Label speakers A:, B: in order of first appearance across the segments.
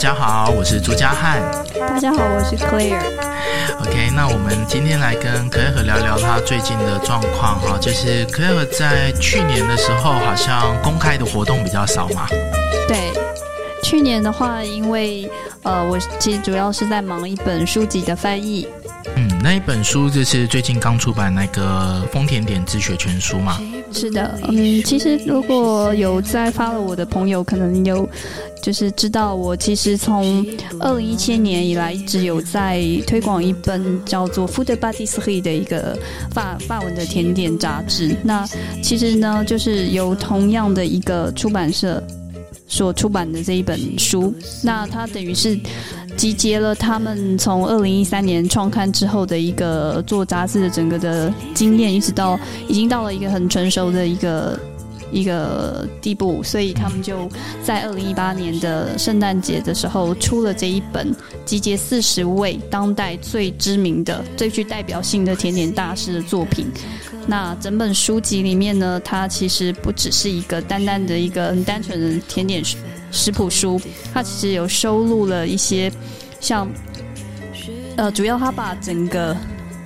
A: 家好，我是朱家汉。
B: 大家好，我是 Claire。
A: OK，那我们今天来跟 Claire 聊聊他最近的状况哈，就是 Claire 在去年的时候好像公开的活动比较少嘛。
B: 对，去年的话，因为呃，我其实主要是在忙一本书籍的翻译。
A: 嗯，那一本书就是最近刚出版那个丰田点自学全书嘛。
B: 是的，嗯，其实如果有在发了我的朋友，可能有就是知道我其实从二零一七年以来一直有在推广一本叫做《Food Body s h e 的一个法法文的甜点杂志。那其实呢，就是由同样的一个出版社所出版的这一本书，那它等于是。集结了他们从二零一三年创刊之后的一个做杂志的整个的经验，一直到已经到了一个很成熟的一个一个地步，所以他们就在二零一八年的圣诞节的时候出了这一本集结四十位当代最知名的、最具代表性的甜点大师的作品。那整本书籍里面呢，它其实不只是一个单单的一个很单纯的甜点。食谱书，它其实有收录了一些，像，呃，主要它把整个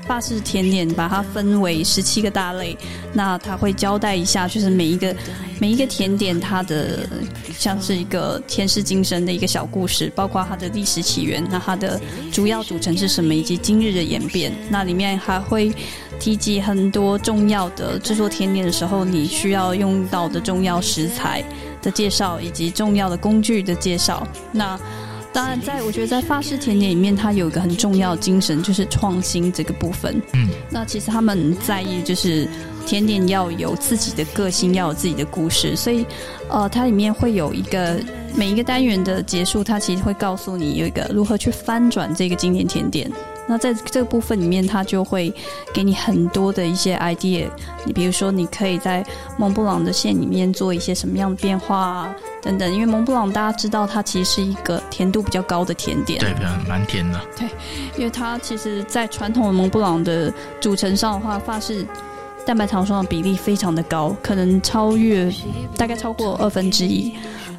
B: 法式甜点把它分为十七个大类，那它会交代一下，就是每一个每一个甜点它的像是一个前世今生的一个小故事，包括它的历史起源，那它的主要组成是什么，以及今日的演变。那里面还会提及很多重要的制作甜点的时候你需要用到的重要食材。的介绍以及重要的工具的介绍。那当然，在我觉得在法式甜点里面，它有一个很重要的精神，就是创新这个部分。嗯，那其实他们很在意，就是甜点要有自己的个性，要有自己的故事。所以，呃，它里面会有一个每一个单元的结束，它其实会告诉你有一个如何去翻转这个经典甜点。那在这个部分里面，它就会给你很多的一些 idea。你比如说，你可以在蒙布朗的线里面做一些什么样的变化啊，等等。因为蒙布朗大家知道，它其实是一个甜度比较高的甜点，
A: 对，比较蛮甜的。
B: 对，因为它其实，在传统的蒙布朗的组成上的话，法式蛋白糖霜的比例非常的高，可能超越大概超过二分之一。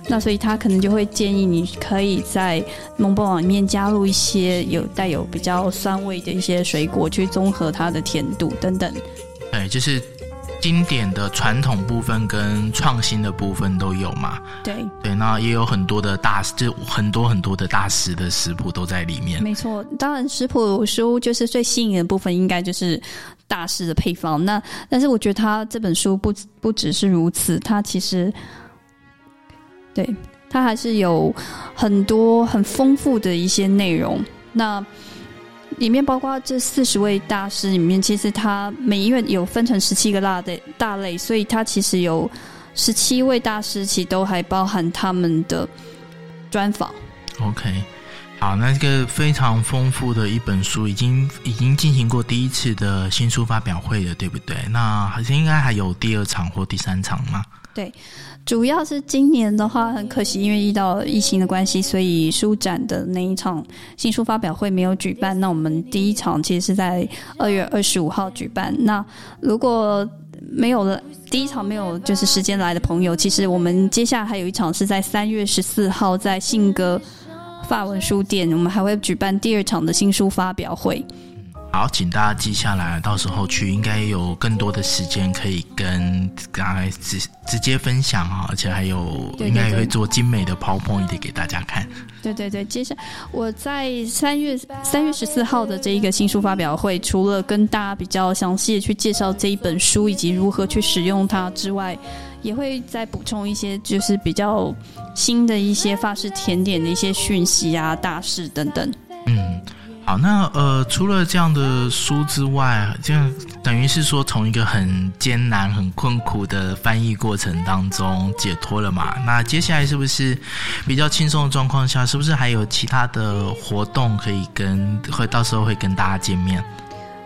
B: 那所以他可能就会建议你可以在蒙布朗里面加入一些有带有比较酸味的一些水果，去综合它的甜度等等。
A: 哎，就是经典的传统部分跟创新的部分都有嘛。
B: 对
A: 对，那也有很多的大师，就很多很多的大师的食谱都在里面。
B: 没错，当然食谱书就是最吸引的部分，应该就是大师的配方。那但是我觉得他这本书不不只是如此，他其实。对，他还是有很多很丰富的一些内容。那里面包括这四十位大师里面，其实他每一位有分成十七个大类大类，所以他其实有十七位大师，其实都还包含他们的专访。
A: OK，好，那这个非常丰富的一本书，已经已经进行过第一次的新书发表会了，对不对？那好像应该还有第二场或第三场吗？
B: 对。主要是今年的话，很可惜，因为遇到疫情的关系，所以书展的那一场新书发表会没有举办。那我们第一场其实是在二月二十五号举办。那如果没有了第一场没有就是时间来的朋友，其实我们接下来还有一场是在三月十四号在信鸽法文书店，我们还会举办第二场的新书发表会。
A: 好，请大家记下来，到时候去应该有更多的时间可以跟大家直直接分享啊，而且还有应该也会做精美的 PowerPoint 给大家看。
B: 对对对，接下来我在三月三月十四号的这一个新书发表会，除了跟大家比较详细的去介绍这一本书以及如何去使用它之外，也会再补充一些就是比较新的一些法式甜点的一些讯息啊、大事等等。
A: 嗯。好，那呃，除了这样的书之外，这样等于是说从一个很艰难、很困苦的翻译过程当中解脱了嘛？那接下来是不是比较轻松的状况下，是不是还有其他的活动可以跟会到时候会跟大家见面？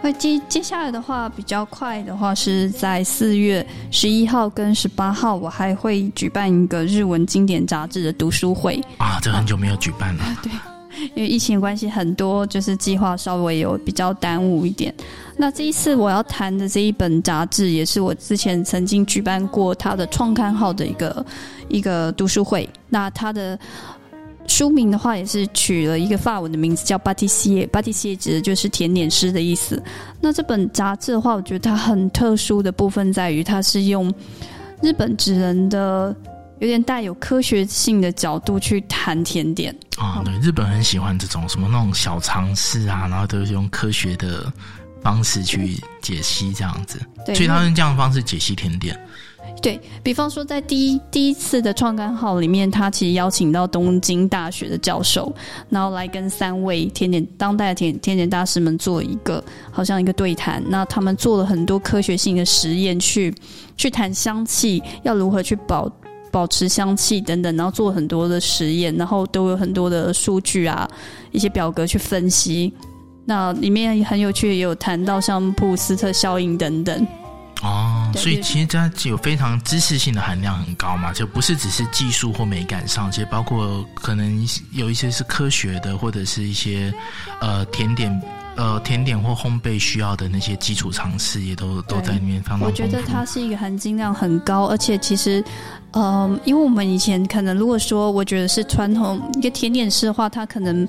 B: 会接接下来的话比较快的话，是在四月十一号跟十八号，我还会举办一个日文经典杂志的读书会
A: 啊，这很久没有举办了，
B: 对。因为疫情关系，很多就是计划稍微有比较耽误一点。那这一次我要谈的这一本杂志，也是我之前曾经举办过它的创刊号的一个一个读书会。那它的书名的话也是取了一个法文的名字，叫巴蒂西耶。巴蒂西耶指的就是甜点师的意思。那这本杂志的话，我觉得它很特殊的部分在于，它是用日本职人的有点带有科学性的角度去谈甜点
A: 啊。对，日本很喜欢这种什么那种小尝试啊，然后都是用科学的方式去解析这样子。
B: 对，
A: 所以他用这样的方式解析甜点。
B: 对比方说，在第一第一次的创刊号里面，他其实邀请到东京大学的教授，然后来跟三位甜点当代的甜甜点大师们做一个好像一个对谈。那他们做了很多科学性的实验，去去谈香气要如何去保保持香气等等，然后做很多的实验，然后都有很多的数据啊，一些表格去分析。那里面很有趣，也有谈到像普鲁斯特效应等等。
A: 哦，所以其实它有非常知识性的含量很高嘛，就不是只是技术或美感上，其实包括可能有一些是科学的，或者是一些呃甜点呃甜点或烘焙需要的那些基础常识，也都都在里面放。
B: 我觉得它是一个含金量很高，而且其实，嗯，因为我们以前可能如果说我觉得是传统一个甜点师的话，他可能。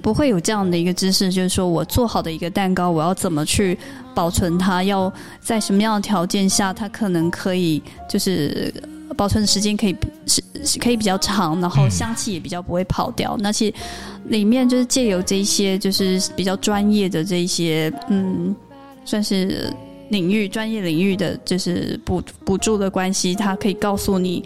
B: 不会有这样的一个知识，就是说我做好的一个蛋糕，我要怎么去保存它？要在什么样的条件下，它可能可以就是保存的时间可以是是可以比较长，然后香气也比较不会跑掉。那其实里面就是借由这些就是比较专业的这些嗯，算是领域专业领域的就是补补助的关系，它可以告诉你。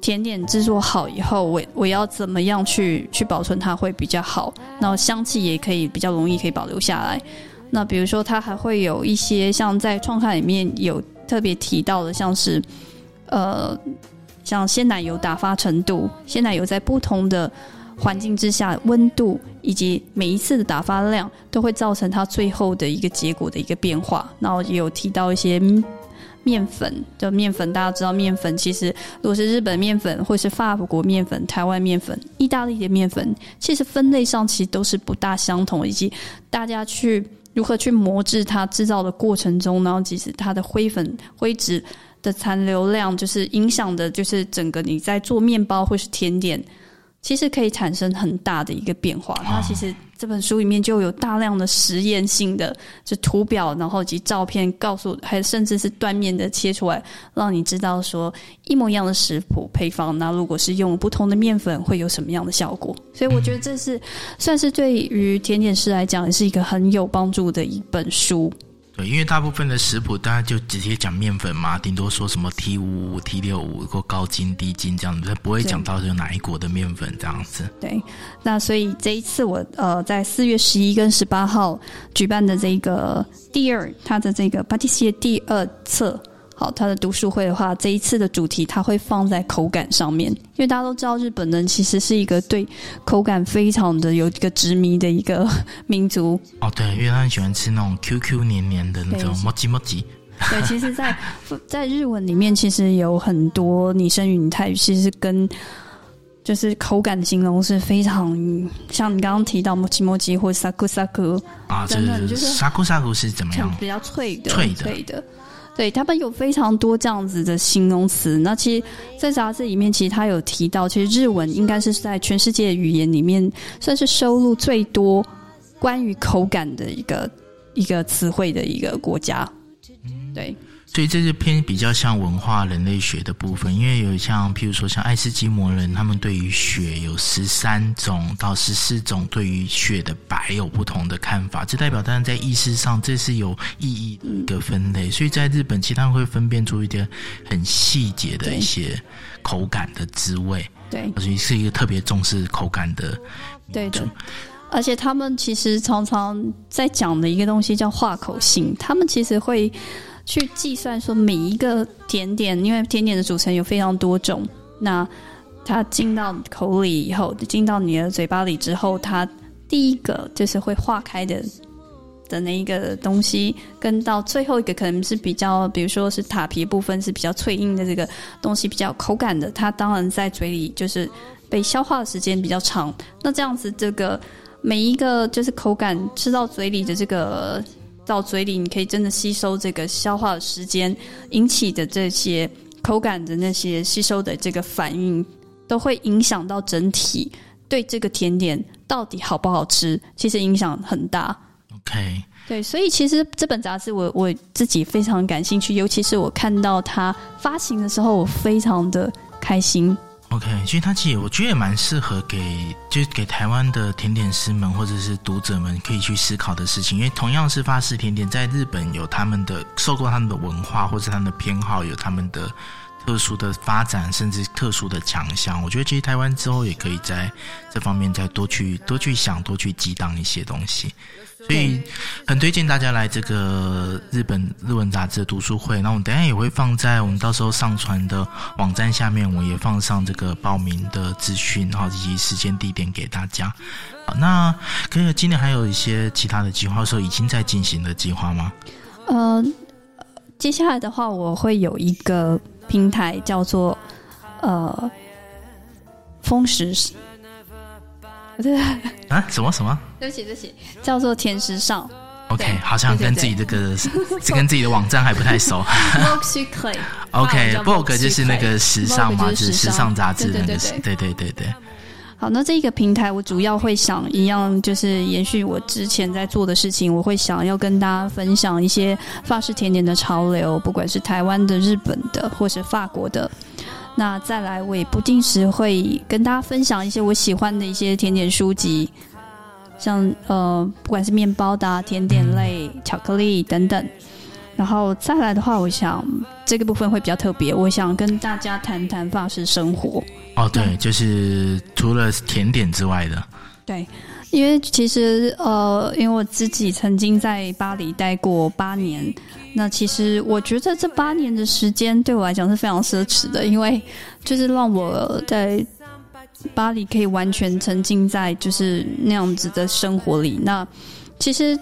B: 甜点制作好以后，我我要怎么样去去保存它会比较好？然后香气也可以比较容易可以保留下来。那比如说，它还会有一些像在创刊里面有特别提到的，像是呃，像鲜奶油打发程度，鲜奶油在不同的环境之下温度以及每一次的打发量，都会造成它最后的一个结果的一个变化。然后也有提到一些。面粉的面粉，大家知道面粉其实，如果是日本面粉，或是法国面粉、台湾面粉、意大利的面粉，其实分类上其实都是不大相同，以及大家去如何去磨制它制造的过程中，然后其实它的灰粉灰质的残留量，就是影响的，就是整个你在做面包或是甜点。其实可以产生很大的一个变化。那其实这本书里面就有大量的实验性的就图表，然后以及照片，告诉还甚至是断面的切出来，让你知道说一模一样的食谱配方，那如果是用不同的面粉，会有什么样的效果？所以我觉得这是算是对于甜点师来讲，也是一个很有帮助的一本书。
A: 对，因为大部分的食谱，大家就直接讲面粉嘛，顶多说什么 T 五五、T 六五或高筋、低筋这样子，不会讲到是哪一国的面粉这样子。
B: 对，那所以这一次我呃在四月十一跟十八号举办的这个第二，它的这个 p a t i s 第二册。好，他的读书会的话，这一次的主题它会放在口感上面，因为大家都知道日本人其实是一个对口感非常的有一个执迷的一个民族。
A: 哦，对，因为他很喜欢吃那种 Q Q 黏黏的那种，磨叽磨叽。
B: 对，其实，在 在日文里面，其实有很多拟声语、拟态语，其实跟就是口感的形容是非常像你刚刚提到磨叽磨叽或萨库萨库
A: 啊，真的，就是萨库萨库是怎么样？
B: 比较脆的，
A: 脆
B: 的，脆的。对他们有非常多这样子的形容词。那其实，在杂志里面，其实他有提到，其实日文应该是在全世界语言里面算是收录最多关于口感的一个一个词汇的一个国家。对。
A: 所以这是偏比较像文化人类学的部分，因为有像譬如说像爱斯基摩人，他们对于雪有十三种到十四种对于雪的白有不同的看法，这代表当然在意识上这是有意义的一个分类。所以在日本，其实他们会分辨出一点很细节的一些口感的滋味。
B: 对，
A: 所以是一个特别重视口感的。
B: 对的，而且他们其实常常在讲的一个东西叫化口性，他们其实会。去计算说每一个甜点，因为甜点的组成有非常多种，那它进到口里以后，进到你的嘴巴里之后，它第一个就是会化开的的那一个东西，跟到最后一个可能是比较，比如说是塔皮部分是比较脆硬的这个东西，比较口感的，它当然在嘴里就是被消化的时间比较长。那这样子，这个每一个就是口感吃到嘴里的这个。到嘴里，你可以真的吸收这个消化的时间引起的这些口感的那些吸收的这个反应，都会影响到整体对这个甜点到底好不好吃，其实影响很大。
A: OK，
B: 对，所以其实这本杂志我我自己非常感兴趣，尤其是我看到它发行的时候，我非常的开心。
A: OK，其实它其实我觉得也蛮适合给，就是给台湾的甜点师们或者是读者们可以去思考的事情。因为同样是法式甜点，在日本有他们的受过他们的文化或者他们的偏好，有他们的特殊的发展，甚至特殊的强项。我觉得其实台湾之后也可以在这方面再多去多去想，多去激荡一些东西。所以很推荐大家来这个日本日文杂志的读书会。那我们等一下也会放在我们到时候上传的网站下面，我也放上这个报名的资讯，然后以及时间地点给大家。好，那可以今年还有一些其他的计划，说已经在进行的计划吗？
B: 呃，接下来的话，我会有一个平台叫做呃风时，对，
A: 啊，什么什么
B: 对不起对不起，叫做甜时尚
A: ？OK，好像跟自己这个这 跟自己的网站还不太熟。OK，Vogue 就是那个时尚嘛，就
B: 就是是时尚
A: 杂志
B: 对
A: 那个
B: 对对对
A: 对对对对。
B: 好，那这一个平台我主要会想一样，就是延续我之前在做的事情，我会想要跟大家分享一些法式甜点的潮流，不管是台湾的、日本的，或是法国的。那再来，我也不定时会跟大家分享一些我喜欢的一些甜点书籍，像呃，不管是面包的、啊、甜点类、巧克力等等。然后再来的话，我想这个部分会比较特别，我想跟大家谈谈法式生活。
A: 哦，对，就是除了甜点之外的，
B: 对，因为其实呃，因为我自己曾经在巴黎待过八年，那其实我觉得这八年的时间对我来讲是非常奢侈的，因为就是让我在巴黎可以完全沉浸在就是那样子的生活里。那其实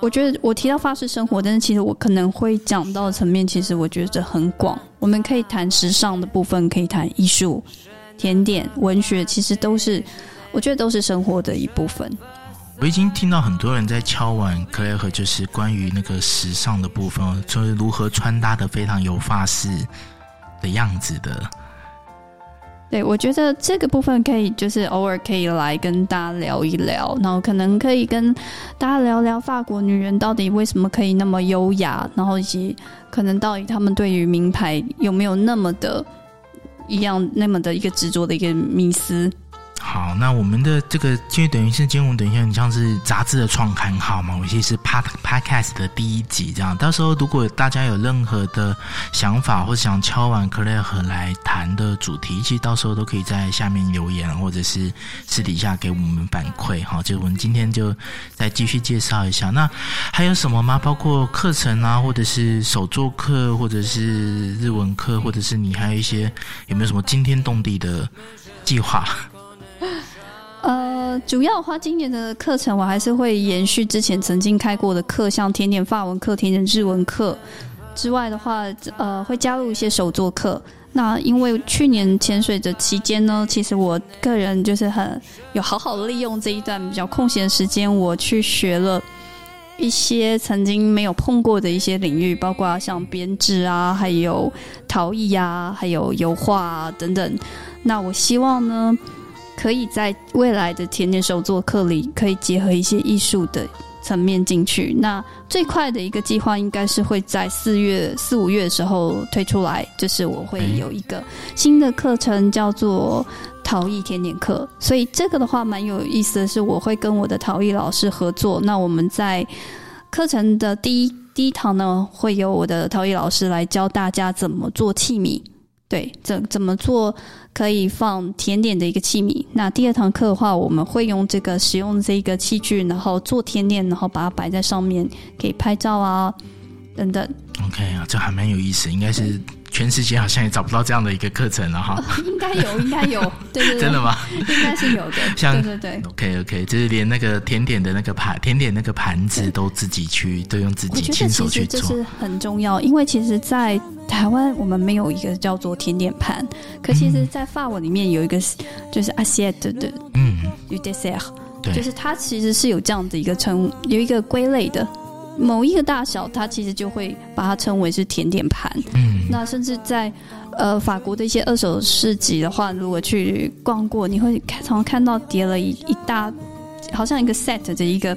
B: 我觉得我提到法式生活，但是其实我可能会讲到层面，其实我觉得很广。我们可以谈时尚的部分，可以谈艺术、甜点、文学，其实都是。我觉得都是生活的一部分。
A: 我已经听到很多人在敲碗克莱和，就是关于那个时尚的部分，就是如何穿搭的非常有发式的样子的。
B: 对，我觉得这个部分可以就是偶尔可以来跟大家聊一聊，然后可能可以跟大家聊聊法国女人到底为什么可以那么优雅，然后以及可能到底他们对于名牌有没有那么的一样那么的一个执着的一个迷思。
A: 好，那我们的这个就等于是今天我们等一下很像是杂志的创刊号嘛，我其实是 Pod Podcast 的第一集这样。到时候如果大家有任何的想法或想敲完克莱和来谈的主题，其实到时候都可以在下面留言，或者是私底下给我们反馈哈。就我们今天就再继续介绍一下。那还有什么吗？包括课程啊，或者是手作课，或者是日文课，或者是你还有一些有没有什么惊天动地的计划？
B: 呃，主要的话，今年的课程我还是会延续之前曾经开过的课，像甜点法文课、甜点日文课之外的话，呃，会加入一些手作课。那因为去年潜水的期间呢，其实我个人就是很有好好利用这一段比较空闲时间，我去学了一些曾经没有碰过的一些领域，包括像编织啊，还有陶艺啊，还有油画啊等等。那我希望呢。可以在未来的甜点手作课里，可以结合一些艺术的层面进去。那最快的一个计划应该是会在四月四五月的时候推出来，就是我会有一个新的课程叫做陶艺甜点课。所以这个的话蛮有意思的是，我会跟我的陶艺老师合作。那我们在课程的第一第一堂呢，会由我的陶艺老师来教大家怎么做器皿。对，怎怎么做可以放甜点的一个器皿？那第二堂课的话，我们会用这个使用这个器具，然后做甜点，然后把它摆在上面，可以拍照啊，等等。
A: OK 啊，这还蛮有意思，应该是全世界好像也找不到这样的一个课程了哈。
B: 应该有，应该有，对对对，
A: 真的吗？
B: 应该是有的。
A: 像
B: 对对对。
A: OK OK，就是连那个甜点的那个盘，甜点那个盘子都自己去，都用自己亲手去做。
B: 其实这是很重要，因为其实，在台湾我们没有一个叫做甜点盘，可其实，在法文里面有一个就是 assiette 的
A: 嗯
B: ，du dessert，
A: 对，
B: 就是它其实是有这样的一个称，有一个归类的。某一个大小，它其实就会把它称为是甜点盘。
A: 嗯，
B: 那甚至在呃法国的一些二手市集的话，如果去逛过，你会看常看到叠了一一大，好像一个 set 的一个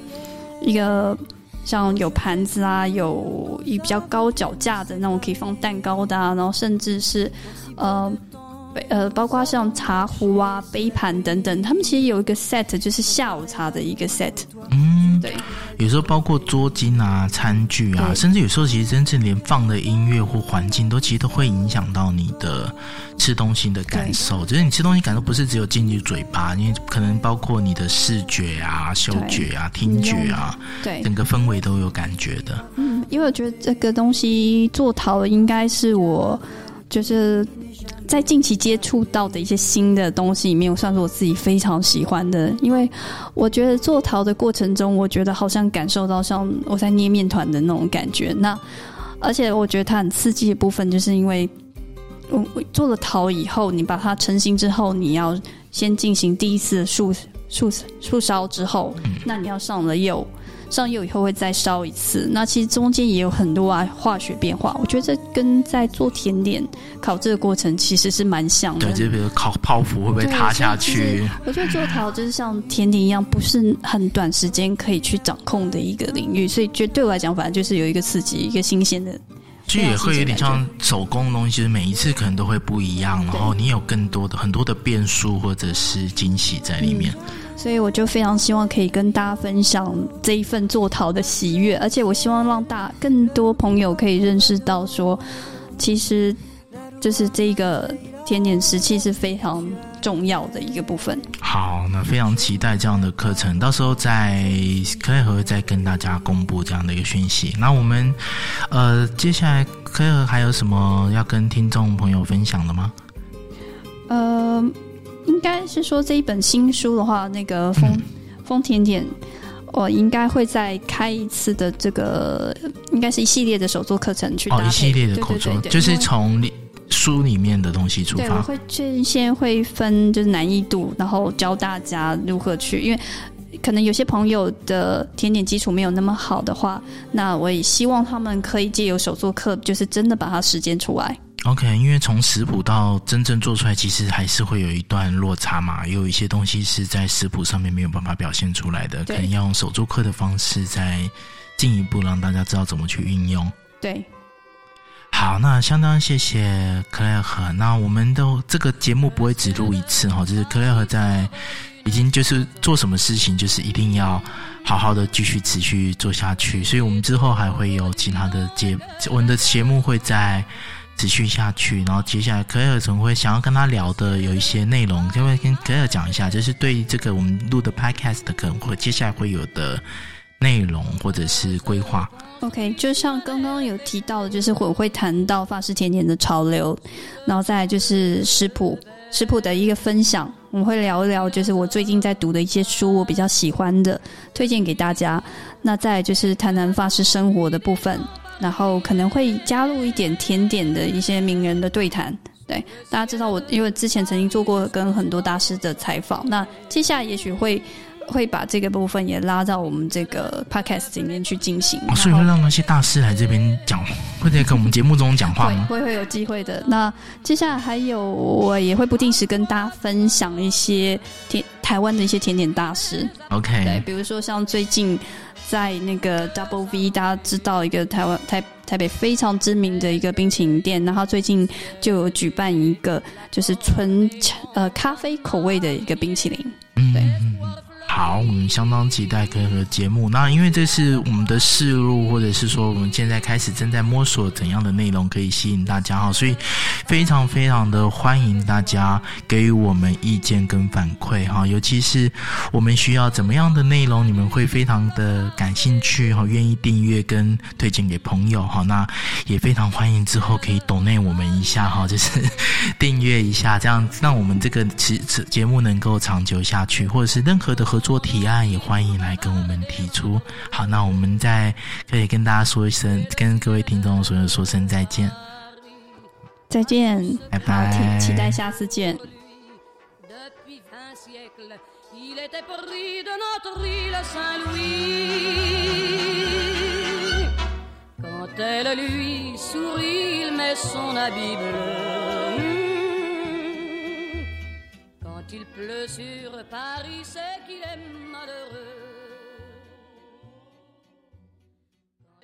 B: 一个。像有盘子啊，有一比较高脚架的那种可以放蛋糕的，啊，然后甚至是，呃。呃，包括像茶壶啊、杯盘等等，他们其实有一个 set，就是下午茶的一个 set。
A: 嗯，
B: 对。
A: 有时候包括桌巾啊、餐具啊，甚至有时候其实真正连放的音乐或环境，都其实都会影响到你的吃东西的感受。就是你吃东西感受不是只有进去嘴巴，因为可能包括你的视觉啊、嗅觉啊、听觉啊，
B: 对，
A: 整个氛围都有感觉的。
B: 嗯，因为我觉得这个东西做陶应该是我就是。在近期接触到的一些新的东西里面，算是我自己非常喜欢的。因为我觉得做陶的过程中，我觉得好像感受到像我在捏面团的那种感觉。那而且我觉得它很刺激的部分，就是因为我做了陶以后，你把它成型之后，你要先进行第一次的速速速烧之后，那你要上了釉。上釉以后会再烧一次，那其实中间也有很多啊化学变化。我觉得这跟在做甜点烤制的过程其实是蛮像的。
A: 对，就比如烤泡芙会不会塌下去？
B: 我觉得做陶就是像甜点一样，不是很短时间可以去掌控的一个领域，所以觉得对我来讲，反正就是有一个刺激，一个新鲜的。
A: 其实也会有点像手工的东西，其实每一次可能都会不一样，然后你有更多的很多的变数或者是惊喜在里面。
B: 所以我就非常希望可以跟大家分享这一份做陶的喜悦，而且我希望让大更多朋友可以认识到，说其实就是这个甜点时期是非常重要的一个部分。
A: 好，那非常期待这样的课程，到时候在可以和再跟大家公布这样的一个讯息。那我们呃，接下来可以和还有什么要跟听众朋友分享的吗？
B: 呃。应该是说这一本新书的话，那个风风甜点，我应该会再开一次的这个，应该是一系列的手作课程去
A: 哦，一系列的口作，就是从书里面的东西出发。
B: 我会先先会分就是难易度，然后教大家如何去，因为可能有些朋友的甜点基础没有那么好的话，那我也希望他们可以借由手作课，就是真的把它实践出来。
A: OK，因为从食谱到真正做出来，其实还是会有一段落差嘛。有一些东西是在食谱上面没有办法表现出来的，可能要用手作课的方式，再进一步让大家知道怎么去运用。
B: 对，
A: 好，那相当谢谢克莱尔。那我们都这个节目不会只录一次哈，就是克莱尔在已经就是做什么事情，就是一定要好好的继续持续做下去。所以我们之后还会有其他的节，我们的节目会在。持续下去，然后接下来可尔总会想要跟他聊的有一些内容，就会跟可尔讲一下，就是对这个我们录的 podcast 可能会接下来会有的内容或者是规划。
B: OK，就像刚刚有提到的，就是我会谈到法式甜点的潮流，然后再就是食谱食谱的一个分享，我们会聊一聊，就是我最近在读的一些书，我比较喜欢的，推荐给大家。那再就是谈谈法式生活的部分。然后可能会加入一点甜点的一些名人的对谈，对大家知道我，因为之前曾经做过跟很多大师的采访，那接下来也许会会把这个部分也拉到我们这个 podcast 里面去进行。
A: 所以会让那些大师来这边讲，会在跟我们节目中讲话吗？
B: 会会有机会的。那接下来还有我也会不定时跟大家分享一些甜台湾的一些甜点大师。
A: OK，
B: 对，比如说像最近。在那个 Double V，大家知道一个台湾台台北非常知名的一个冰淇淋店，然后最近就有举办一个就是纯呃咖啡口味的一个冰淇淋，对。
A: 好，我们相当期待这个节目。那因为这是我们的试录，或者是说我们现在开始正在摸索怎样的内容可以吸引大家哈，所以非常非常的欢迎大家给予我们意见跟反馈哈。尤其是我们需要怎么样的内容，你们会非常的感兴趣哈，愿意订阅跟推荐给朋友哈。那也非常欢迎之后可以懂内我们一下哈，就是订阅一下，这样让我们这个节节目能够长久下去，或者是任何的合作。做提案也欢迎来跟我们提出。好，那我们再可以跟大家说一声，跟各位听众说说声再见。
B: 再见，
A: 拜拜，
B: 期待下次见。Elle lui sourit, il met son habit bleu.
C: Quand il pleut sur Paris, c'est qu'il est malheureux.